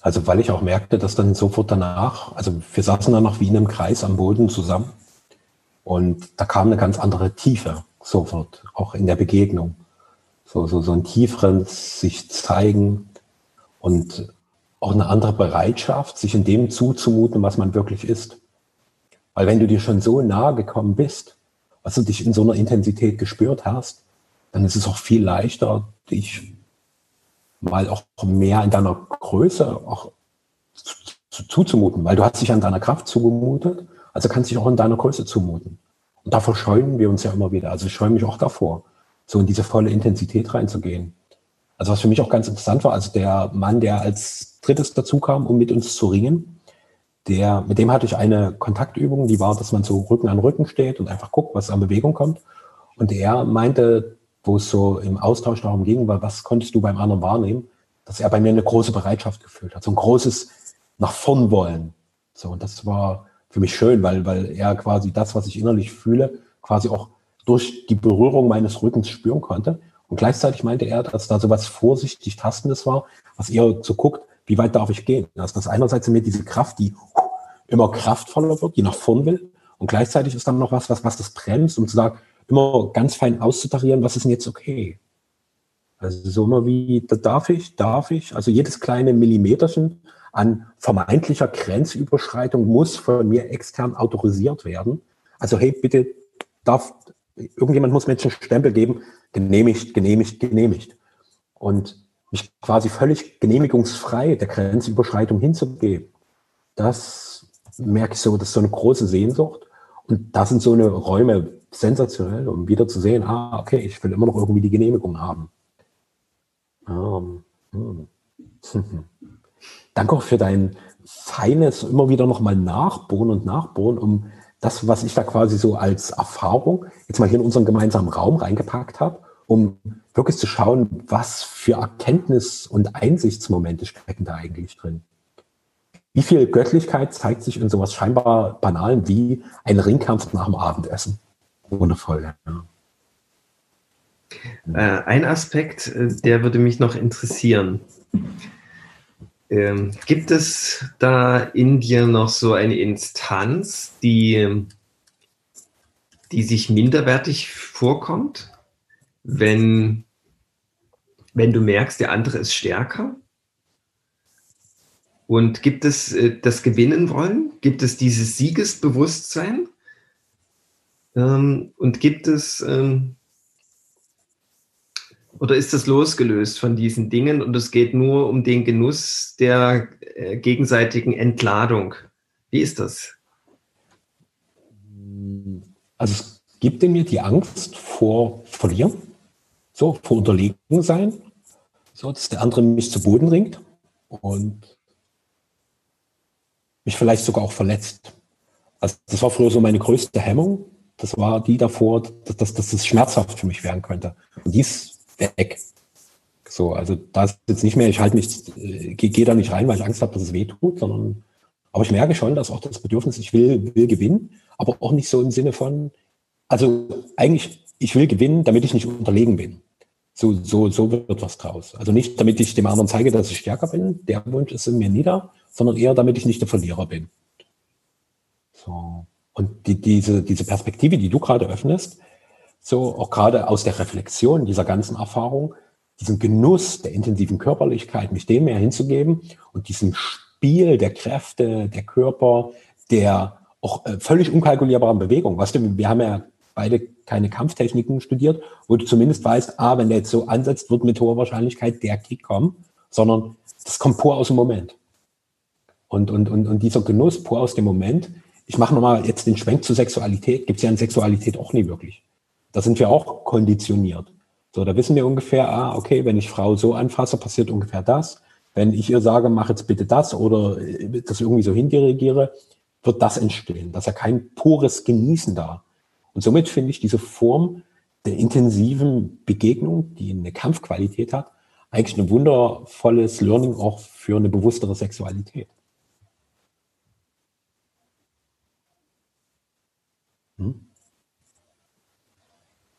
Also weil ich auch merkte, dass dann sofort danach, also wir saßen dann noch wie in einem Kreis am Boden zusammen und da kam eine ganz andere Tiefe sofort, auch in der Begegnung. So, so, so ein tieferes sich zeigen, und auch eine andere Bereitschaft, sich in dem zuzumuten, was man wirklich ist. Weil wenn du dir schon so nahe gekommen bist, was du dich in so einer Intensität gespürt hast, dann ist es auch viel leichter, dich mal auch mehr in deiner Größe auch zuzumuten, weil du hast dich an deiner Kraft zugemutet, also kannst du dich auch in deiner Größe zumuten. Und davor scheuen wir uns ja immer wieder. Also ich scheue mich auch davor, so in diese volle Intensität reinzugehen. Also was für mich auch ganz interessant war, also der Mann, der als drittes dazu kam, um mit uns zu ringen, der, mit dem hatte ich eine Kontaktübung, die war, dass man so Rücken an Rücken steht und einfach guckt, was an Bewegung kommt. Und er meinte, wo es so im Austausch darum ging, weil was konntest du beim anderen wahrnehmen, dass er bei mir eine große Bereitschaft gefühlt hat, so ein großes nach vorn wollen. So, und das war für mich schön, weil, weil er quasi das, was ich innerlich fühle, quasi auch durch die Berührung meines Rückens spüren konnte. Und gleichzeitig meinte er, dass da so was vorsichtig Tastendes war, was eher so guckt, wie weit darf ich gehen? Also das einerseits in mir diese Kraft, die immer kraftvoller wird, die nach vorn will. Und gleichzeitig ist dann noch was, was, was das bremst, um zu sagen, immer ganz fein auszutarieren, was ist denn jetzt okay? Also so immer wie, da darf ich, darf ich, also jedes kleine Millimeterchen an vermeintlicher Grenzüberschreitung muss von mir extern autorisiert werden. Also hey, bitte darf, irgendjemand muss Menschen Stempel geben, genehmigt, genehmigt, genehmigt. Und mich quasi völlig genehmigungsfrei der Grenzüberschreitung hinzugeben, das merke ich so, das ist so eine große Sehnsucht. Und da sind so eine Räume sensationell, um wieder zu sehen, ah, okay, ich will immer noch irgendwie die Genehmigung haben. Um, hm. [LAUGHS] Danke auch für dein feines, immer wieder nochmal nachbohren und nachbohren, um das, was ich da quasi so als Erfahrung jetzt mal hier in unseren gemeinsamen Raum reingepackt habe, um wirklich zu schauen, was für Erkenntnis- und Einsichtsmomente stecken da eigentlich drin. wie viel Göttlichkeit zeigt sich in sowas scheinbar Banalen wie ein Ringkampf nach dem Abendessen? Wundervoll, ja. Äh, ein Aspekt, äh, der würde mich noch interessieren. Ähm, gibt es da in dir noch so eine Instanz, die, die sich minderwertig vorkommt, wenn, wenn du merkst, der andere ist stärker? Und gibt es äh, das Gewinnen wollen? Gibt es dieses Siegesbewusstsein? Ähm, und gibt es ähm, oder ist das losgelöst von diesen Dingen und es geht nur um den Genuss der äh, gegenseitigen Entladung? Wie ist das? Also es gibt in mir die Angst vor Verlieren, so vor Unterlegen sein, so dass der andere mich zu Boden ringt und mich vielleicht sogar auch verletzt. Also das war früher so meine größte Hemmung. Das war die davor, dass, dass, dass das schmerzhaft für mich werden könnte. Und dies weg. So, also da ist jetzt nicht mehr, ich halte mich, äh, gehe geh da nicht rein, weil ich Angst habe, dass es weh tut, sondern, aber ich merke schon, dass auch das Bedürfnis, ich will, will gewinnen, aber auch nicht so im Sinne von, also eigentlich, ich will gewinnen, damit ich nicht unterlegen bin. So, so, so wird was draus. Also nicht, damit ich dem anderen zeige, dass ich stärker bin, der Wunsch ist in mir nieder, sondern eher, damit ich nicht der Verlierer bin. So. Und die, diese, diese Perspektive, die du gerade öffnest, so auch gerade aus der Reflexion dieser ganzen Erfahrung, diesen Genuss der intensiven Körperlichkeit, mich dem mehr hinzugeben und diesem Spiel der Kräfte, der Körper, der auch äh, völlig unkalkulierbaren Bewegung. Weißt du, wir haben ja beide keine Kampftechniken studiert, wo du zumindest weißt, ah, wenn der jetzt so ansetzt, wird mit hoher Wahrscheinlichkeit der Kick kommen, sondern das kommt pur aus dem Moment. Und, und, und, und dieser Genuss pur aus dem Moment, ich mache nochmal jetzt den Schwenk zur Sexualität, gibt es ja in Sexualität auch nie wirklich. Da sind wir auch konditioniert. So, da wissen wir ungefähr, ah, okay, wenn ich Frau so anfasse, passiert ungefähr das. Wenn ich ihr sage, mach jetzt bitte das oder äh, das irgendwie so hindirigiere, wird das entstehen. Das ist ja kein pures Genießen da. Und somit finde ich diese Form der intensiven Begegnung, die eine Kampfqualität hat, eigentlich ein wundervolles Learning auch für eine bewusstere Sexualität.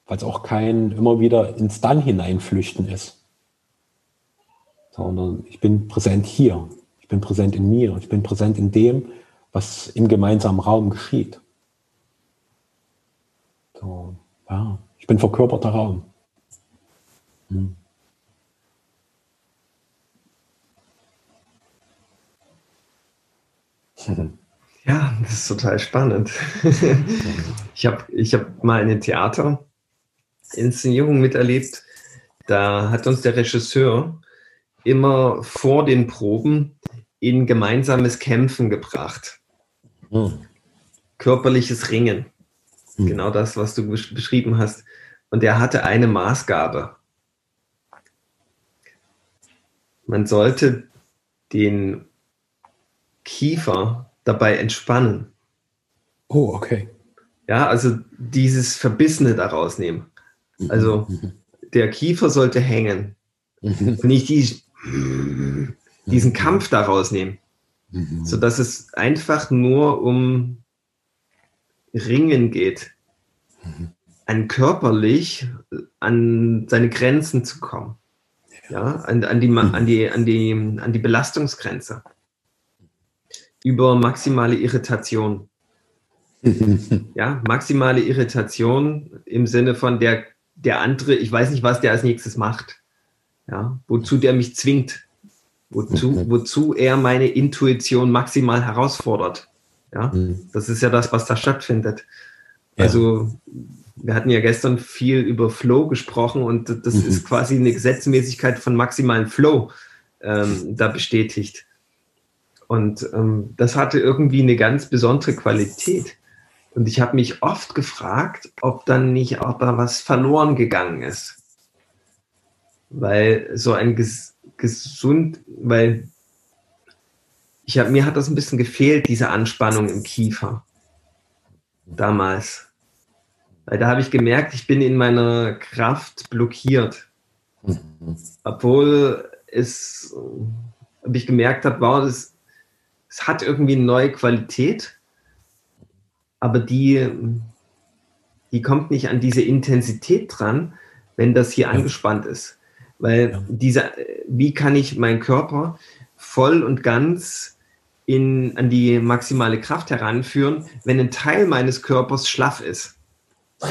Weil es auch kein immer wieder ins Dann hineinflüchten ist. Sondern ich bin präsent hier, ich bin präsent in mir, ich bin präsent in dem, was im gemeinsamen Raum geschieht. So, ja, ich bin verkörperter Raum. Hm. [LAUGHS] Ja, das ist total spannend. [LAUGHS] Ich habe ich hab mal in einem Theater Inszenierung miterlebt. Da hat uns der Regisseur immer vor den Proben in gemeinsames Kämpfen gebracht. Mhm. Körperliches Ringen. Mhm. Genau das, was du beschrieben hast. Und er hatte eine Maßgabe. Man sollte den Kiefer dabei entspannen. Oh, okay. Ja, also dieses Verbissene daraus nehmen. Also der Kiefer sollte hängen. Und nicht die, diesen Kampf daraus nehmen. Sodass es einfach nur um Ringen geht. An körperlich an seine Grenzen zu kommen. Ja, an, an, die, an, die, an, die, an die Belastungsgrenze. Über maximale Irritation. [LAUGHS] ja, maximale Irritation im Sinne von der der andere, ich weiß nicht, was der als nächstes macht. Ja, wozu der mich zwingt. Wozu, mhm. wozu er meine Intuition maximal herausfordert. Ja, mhm. das ist ja das, was da stattfindet. Ja. Also, wir hatten ja gestern viel über Flow gesprochen und das mhm. ist quasi eine Gesetzmäßigkeit von maximalen Flow ähm, da bestätigt. Und ähm, das hatte irgendwie eine ganz besondere Qualität. Und ich habe mich oft gefragt, ob dann nicht auch da was verloren gegangen ist. Weil so ein ges gesund, weil ich hab, mir hat das ein bisschen gefehlt, diese Anspannung im Kiefer. Damals. Weil da habe ich gemerkt, ich bin in meiner Kraft blockiert. Obwohl es, ob ich gemerkt habe, wow, es hat irgendwie eine neue Qualität, aber die, die kommt nicht an diese Intensität dran, wenn das hier ja. angespannt ist. Weil ja. dieser, wie kann ich meinen Körper voll und ganz in, an die maximale Kraft heranführen, wenn ein Teil meines Körpers schlaff ist?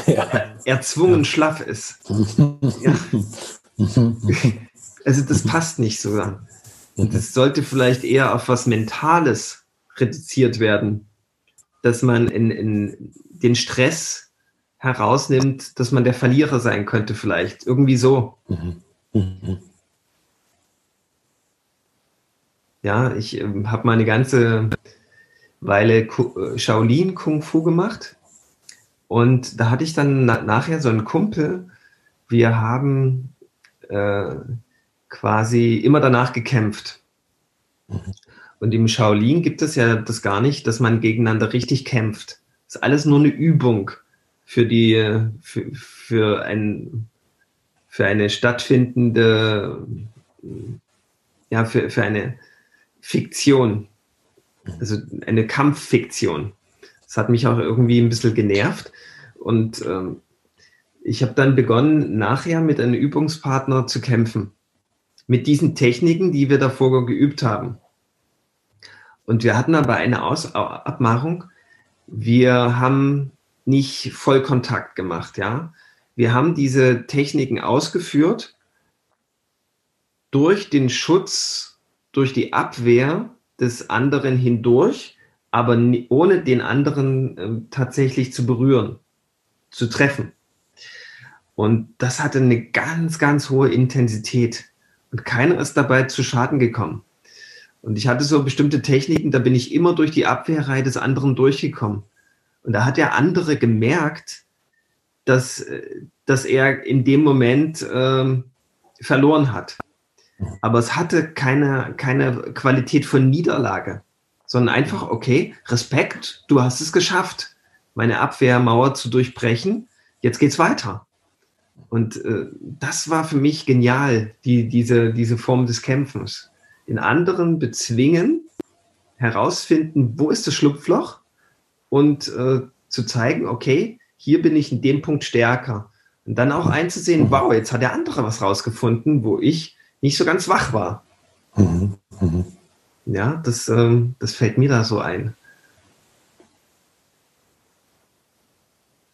Ja. Erzwungen schlaff ist. [LAUGHS] Also das passt nicht so. Und das sollte vielleicht eher auf was Mentales reduziert werden, dass man in, in den Stress herausnimmt, dass man der Verlierer sein könnte vielleicht. Irgendwie so. Mhm. Mhm. Ja, ich äh, habe mal eine ganze Weile äh, Shaolin Kung Fu gemacht. Und da hatte ich dann na nachher so einen Kumpel. Wir haben äh, quasi immer danach gekämpft. Mhm. Und im Shaolin gibt es ja das gar nicht, dass man gegeneinander richtig kämpft. Das ist alles nur eine Übung für die, für, für ein, für eine stattfindende, ja, für, für eine Fiktion. Also eine Kampffiktion. Das hat mich auch irgendwie ein bisschen genervt. Und ähm, ich habe dann begonnen, nachher mit einem Übungspartner zu kämpfen. Mit diesen Techniken, die wir davor geübt haben. Und wir hatten aber eine Aus Abmachung. Wir haben nicht Vollkontakt gemacht, ja. Wir haben diese Techniken ausgeführt durch den Schutz, durch die Abwehr des anderen hindurch, aber ohne den anderen äh, tatsächlich zu berühren, zu treffen. Und das hatte eine ganz, ganz hohe Intensität. Und keiner ist dabei zu Schaden gekommen. Und ich hatte so bestimmte Techniken, da bin ich immer durch die Abwehrreihe des anderen durchgekommen. Und da hat der andere gemerkt, dass, dass er in dem Moment ähm, verloren hat. Aber es hatte keine, keine Qualität von Niederlage, sondern einfach, okay, Respekt, du hast es geschafft, meine Abwehrmauer zu durchbrechen, jetzt geht's weiter. Und äh, das war für mich genial, die, diese, diese Form des Kämpfens. Den anderen bezwingen, herausfinden, wo ist das Schlupfloch und äh, zu zeigen, okay, hier bin ich in dem Punkt stärker. Und dann auch einzusehen, wow, jetzt hat der andere was rausgefunden, wo ich nicht so ganz wach war. Mhm. Mhm. Ja, das, ähm, das fällt mir da so ein.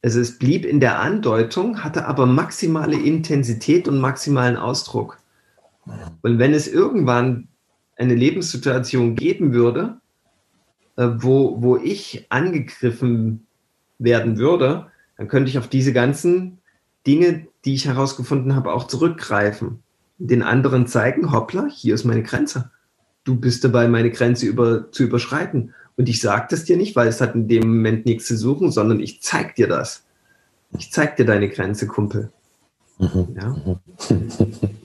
Also es blieb in der Andeutung, hatte aber maximale Intensität und maximalen Ausdruck. Mhm. Und wenn es irgendwann eine Lebenssituation geben würde, äh, wo, wo ich angegriffen werden würde, dann könnte ich auf diese ganzen Dinge, die ich herausgefunden habe, auch zurückgreifen. Den anderen zeigen, hoppla, hier ist meine Grenze. Du bist dabei, meine Grenze über, zu überschreiten. Und ich sage das dir nicht, weil es hat in dem Moment nichts zu suchen, sondern ich zeig dir das. Ich zeig dir deine Grenze, Kumpel. Mhm. Ja? [LAUGHS]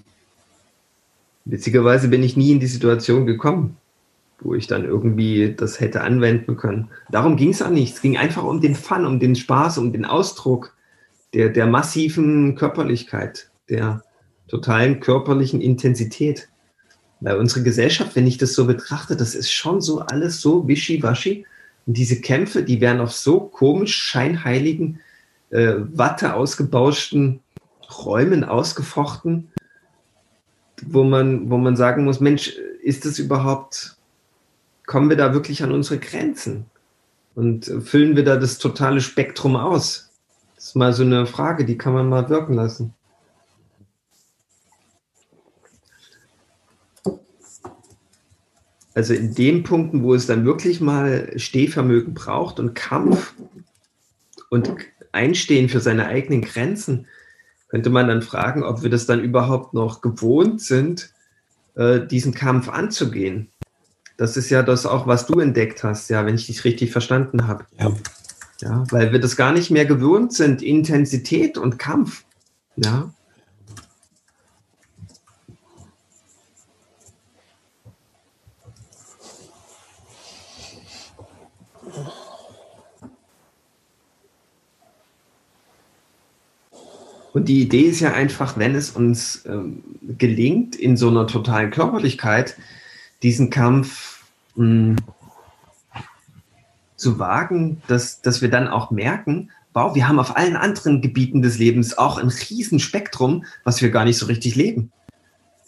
Witzigerweise bin ich nie in die Situation gekommen wo ich dann irgendwie das hätte anwenden können. Darum ging es auch nicht. Es ging einfach um den Fun, um den Spaß, um den Ausdruck der, der massiven Körperlichkeit, der totalen körperlichen Intensität. Weil unsere Gesellschaft, wenn ich das so betrachte, das ist schon so alles so wischiwaschi. Und diese Kämpfe, die werden auf so komisch scheinheiligen, äh, Watte ausgebauschten Räumen ausgefochten, wo man, wo man sagen muss, Mensch, ist das überhaupt kommen wir da wirklich an unsere Grenzen? Und füllen wir da das totale Spektrum aus? Das ist mal so eine Frage, die kann man mal wirken lassen. Also in den Punkten, wo es dann wirklich mal Stehvermögen braucht und Kampf und Einstehen für seine eigenen Grenzen, könnte man dann fragen, ob wir das dann überhaupt noch gewohnt sind, äh, diesen Kampf anzugehen. Das ist ja das auch, was du entdeckt hast, ja, wenn ich dich richtig verstanden habe. Ja. Ja, weil wir das gar nicht mehr gewöhnt sind, Intensität und Kampf. Ja. Und die Idee ist ja einfach, wenn es uns ähm, gelingt, in so einer totalen Körperlichkeit diesen Kampf mh, hm, zu wagen, dass, dass wir dann auch merken, wow, wir haben auf allen anderen Gebieten des Lebens auch ein Riesenspektrum, was wir gar nicht so richtig leben.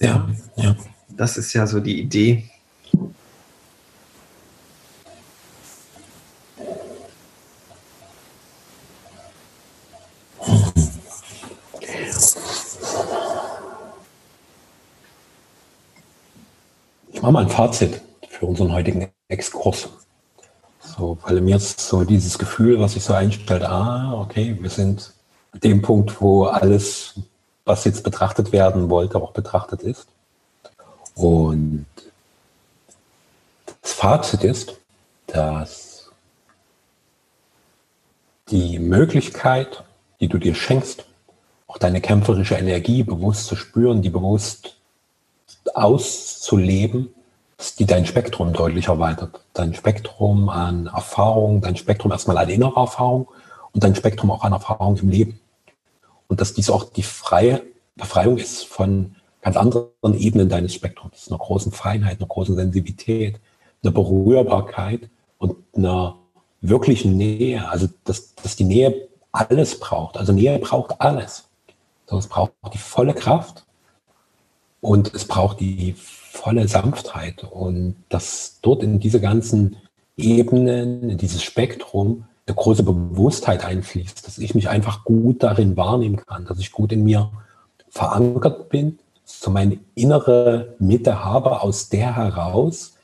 Ja, ja. Das ist ja so die Idee. Mal ein Fazit für unseren heutigen Exkurs. So, weil mir ist so dieses Gefühl, was sich so einstellt, ah, okay, wir sind an dem Punkt, wo alles, was jetzt betrachtet werden wollte, auch betrachtet ist. Und das Fazit ist, dass die Möglichkeit, die du dir schenkst, auch deine kämpferische Energie bewusst zu spüren, die bewusst auszuleben, die dein Spektrum deutlich erweitert. Dein Spektrum an Erfahrung, dein Spektrum erstmal an innerer Erfahrung und dein Spektrum auch an Erfahrung im Leben. Und dass dies auch die freie Befreiung ist von ganz anderen Ebenen deines Spektrums, einer großen Feinheit, einer großen Sensibilität, einer Berührbarkeit und einer wirklichen Nähe. Also, dass, dass die Nähe alles braucht. Also Nähe braucht alles. Es braucht die volle Kraft und es braucht die volle Sanftheit. Und dass dort in diese ganzen Ebenen, in dieses Spektrum eine große Bewusstheit einfließt, dass ich mich einfach gut darin wahrnehmen kann, dass ich gut in mir verankert bin, so meine innere Mitte habe, aus der heraus.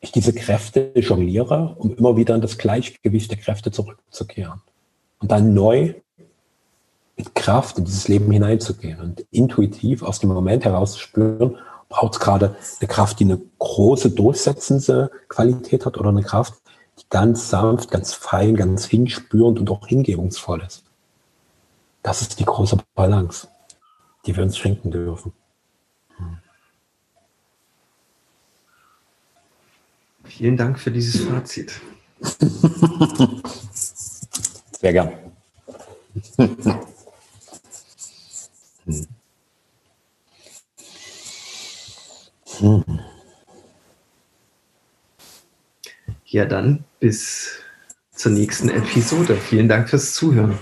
Ich diese Kräfte jongliere, um immer wieder in das Gleichgewicht der Kräfte zurückzukehren. Und dann neu mit Kraft in dieses Leben hineinzugehen und intuitiv aus dem Moment heraus zu spüren, braucht es gerade eine Kraft, die eine große durchsetzende Qualität hat oder eine Kraft, die ganz sanft, ganz fein, ganz hinspürend und auch hingebungsvoll ist. Das ist die große Balance, die wir uns schenken dürfen. Vielen Dank für dieses Fazit. [LAUGHS] Sehr gern. [LAUGHS] Ja, dann bis zur nächsten Episode. Vielen Dank fürs Zuhören.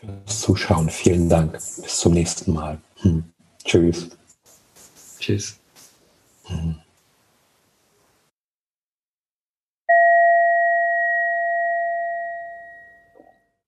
Fürs Zuschauen. Vielen Dank. Bis zum nächsten Mal. Hm. Tschüss. Tschüss. Hm.